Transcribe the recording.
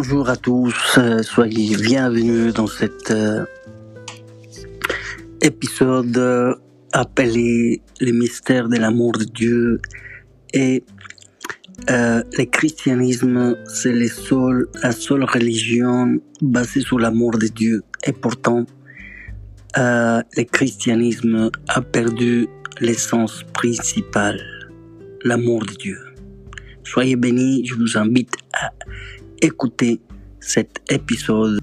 Bonjour à tous, euh, soyez bienvenus dans cet euh, épisode euh, appelé Les mystères de l'amour de Dieu et le christianisme, c'est la seule religion basée sur l'amour de Dieu. Et pourtant, le christianisme a perdu l'essence principale, l'amour de Dieu. Soyez bénis, je vous invite à écouter cet épisode